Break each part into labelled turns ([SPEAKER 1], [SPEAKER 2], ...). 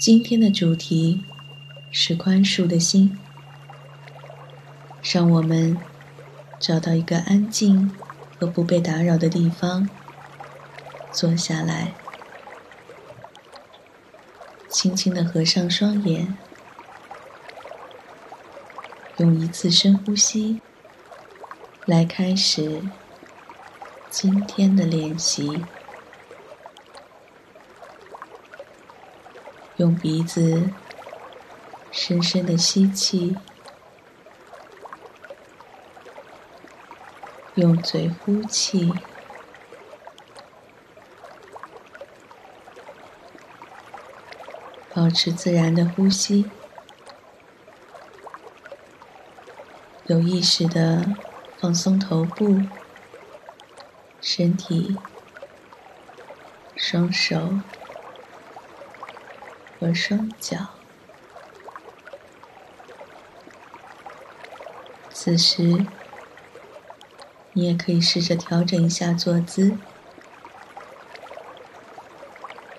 [SPEAKER 1] 今天的主题是宽恕的心。让我们找到一个安静和不被打扰的地方，坐下来，轻轻的合上双眼，用一次深呼吸来开始今天的练习。用鼻子深深的吸气。用嘴呼气，保持自然的呼吸，有意识的放松头部、身体、双手和双脚。此时。你也可以试着调整一下坐姿，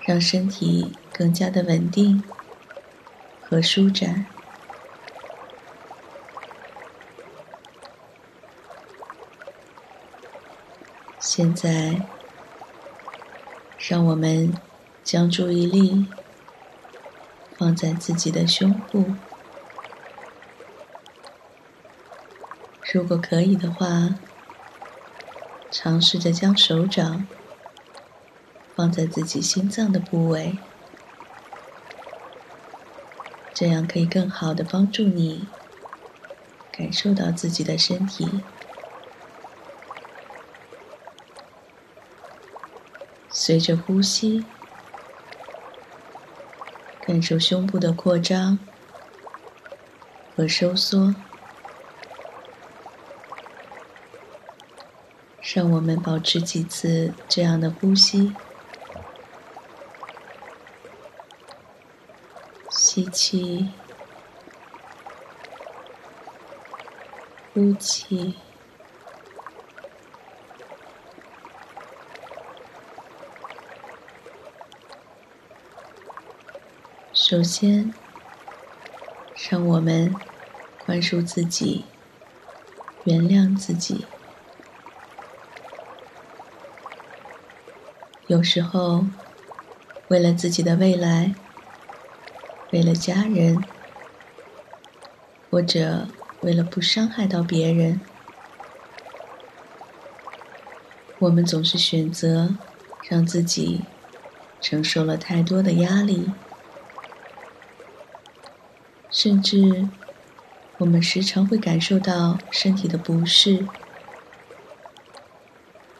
[SPEAKER 1] 让身体更加的稳定和舒展。现在，让我们将注意力放在自己的胸部，如果可以的话。尝试着将手掌放在自己心脏的部位，这样可以更好的帮助你感受到自己的身体。随着呼吸，感受胸部的扩张和收缩。让我们保持几次这样的呼吸：吸气，呼气。首先，让我们宽恕自己，原谅自己。有时候，为了自己的未来，为了家人，或者为了不伤害到别人，我们总是选择让自己承受了太多的压力，甚至我们时常会感受到身体的不适，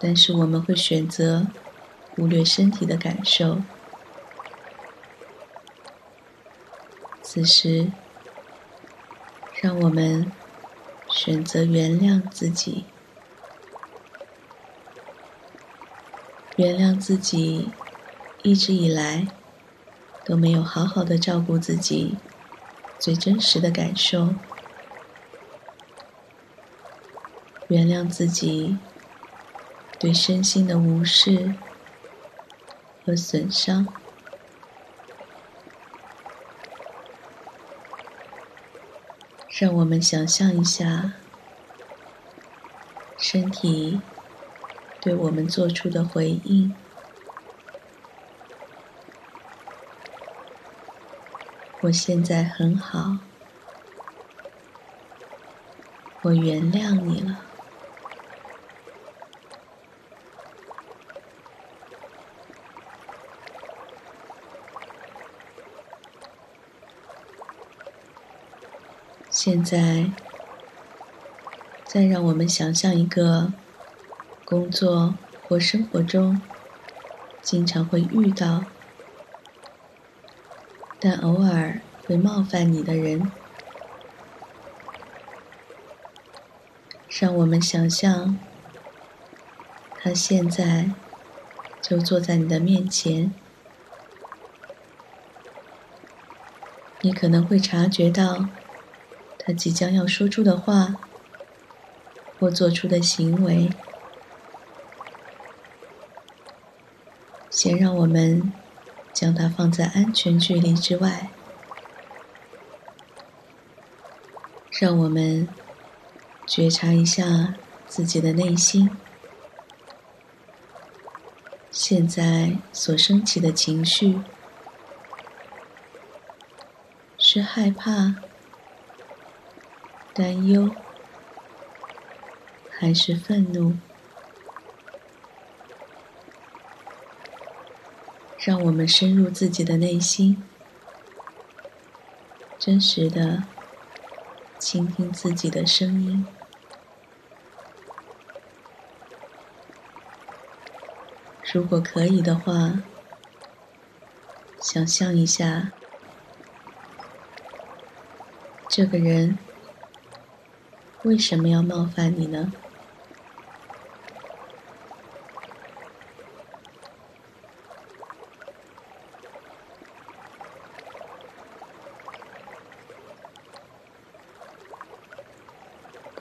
[SPEAKER 1] 但是我们会选择。忽略身体的感受。此时，让我们选择原谅自己，原谅自己一直以来都没有好好的照顾自己最真实的感受，原谅自己对身心的无视。和损伤，让我们想象一下，身体对我们做出的回应。我现在很好，我原谅你了。现在，再让我们想象一个工作或生活中经常会遇到，但偶尔会冒犯你的人。让我们想象，他现在就坐在你的面前，你可能会察觉到。他即将要说出的话，或做出的行为，先让我们将它放在安全距离之外。让我们觉察一下自己的内心，现在所升起的情绪是害怕、担忧，还是愤怒？让我们深入自己的内心，真实的。倾听自己的声音。如果可以的话，想象一下，这个人为什么要冒犯你呢？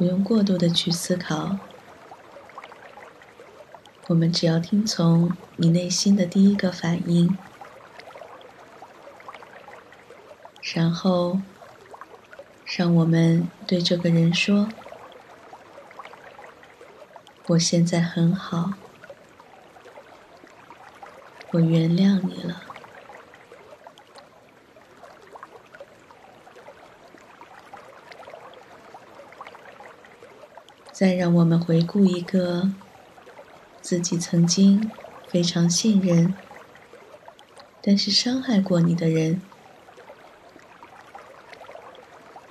[SPEAKER 1] 不用过度的去思考，我们只要听从你内心的第一个反应，然后让我们对这个人说：“我现在很好，我原谅你了。”再让我们回顾一个自己曾经非常信任，但是伤害过你的人，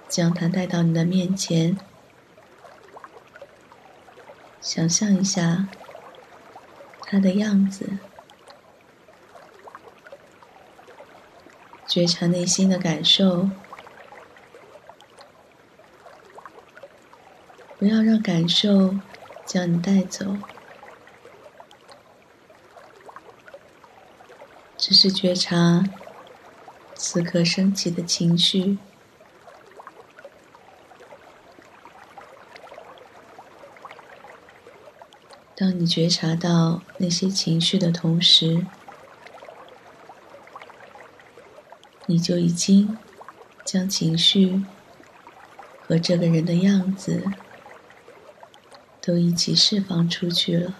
[SPEAKER 1] 将他带到你的面前，想象一下他的样子，觉察内心的感受。不要让感受将你带走，只是觉察此刻升起的情绪。当你觉察到那些情绪的同时，你就已经将情绪和这个人的样子。都一起释放出去了。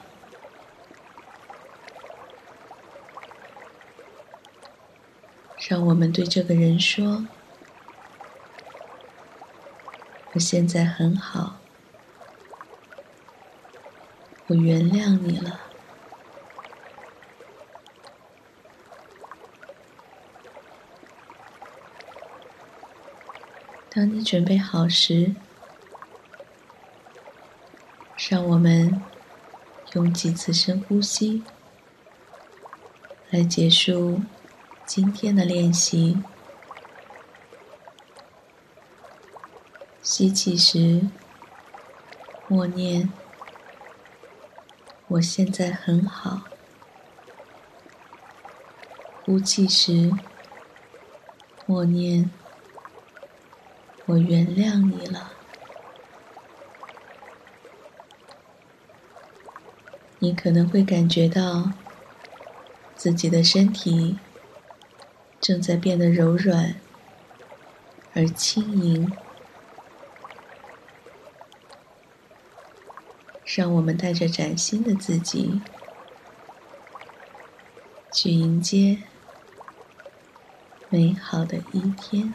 [SPEAKER 1] 让我们对这个人说：“我现在很好，我原谅你了。”当你准备好时。让我们用几次深呼吸来结束今天的练习。吸气时，默念：“我现在很好。”呼气时，默念：“我原谅你了。”你可能会感觉到自己的身体正在变得柔软而轻盈，让我们带着崭新的自己去迎接美好的一天。